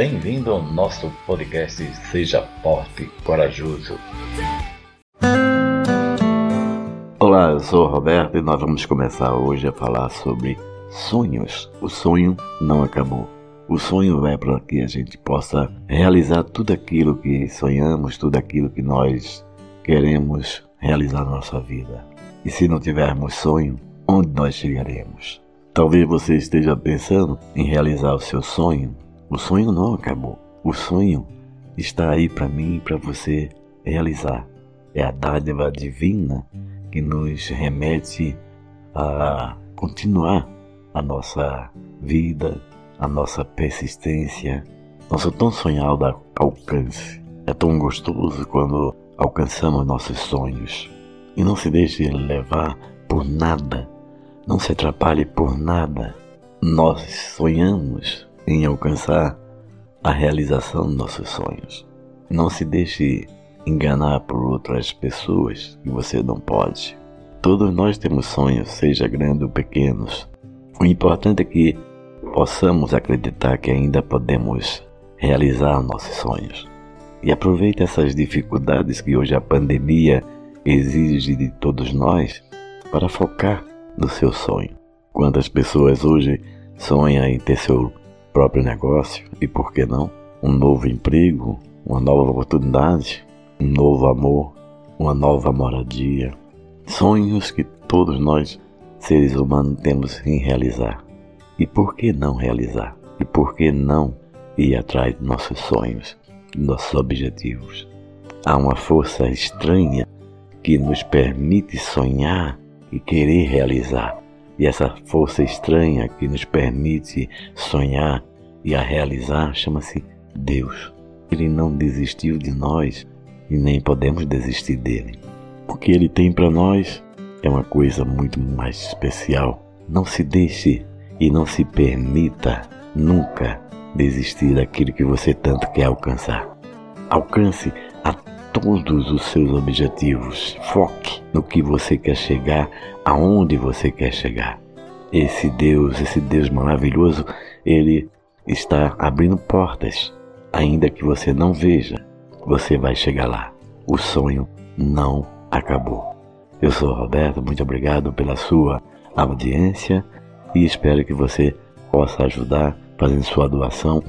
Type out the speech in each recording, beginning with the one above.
Bem-vindo ao nosso podcast Seja Forte Corajoso. Olá, eu sou o Roberto e nós vamos começar hoje a falar sobre sonhos. O sonho não acabou. O sonho é para que a gente possa realizar tudo aquilo que sonhamos, tudo aquilo que nós queremos realizar na nossa vida. E se não tivermos sonho, onde nós chegaremos? Talvez você esteja pensando em realizar o seu sonho. O sonho não acabou. O sonho está aí para mim e para você realizar. É a dádiva divina que nos remete a continuar a nossa vida, a nossa persistência, nosso tão sonhado alcance. É tão gostoso quando alcançamos nossos sonhos. E não se deixe levar por nada, não se atrapalhe por nada. Nós sonhamos em alcançar a realização dos nossos sonhos. Não se deixe enganar por outras pessoas que você não pode. Todos nós temos sonhos, seja grandes ou pequenos. O importante é que possamos acreditar que ainda podemos realizar nossos sonhos. E aproveite essas dificuldades que hoje a pandemia exige de todos nós para focar no seu sonho. Quantas pessoas hoje sonham em ter seu próprio negócio e, por que não, um novo emprego, uma nova oportunidade, um novo amor, uma nova moradia. Sonhos que todos nós, seres humanos, temos em realizar. E por que não realizar? E por que não ir atrás de nossos sonhos, nossos objetivos? Há uma força estranha que nos permite sonhar e querer realizar. E essa força estranha que nos permite sonhar e a realizar chama-se Deus. Ele não desistiu de nós e nem podemos desistir dele. O que ele tem para nós é uma coisa muito mais especial. Não se deixe e não se permita nunca desistir daquilo que você tanto quer alcançar. Alcance a todos os seus objetivos. Foque no que você quer chegar, aonde você quer chegar. Esse Deus, esse Deus maravilhoso, ele está abrindo portas. Ainda que você não veja, você vai chegar lá. O sonho não acabou. Eu sou Roberto, muito obrigado pela sua audiência e espero que você possa ajudar fazendo sua doação.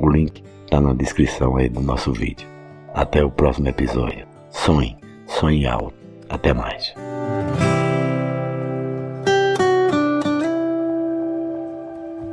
O link está na descrição aí do nosso vídeo. Até o próximo episódio. Sonhe, sonhe alto. Até mais.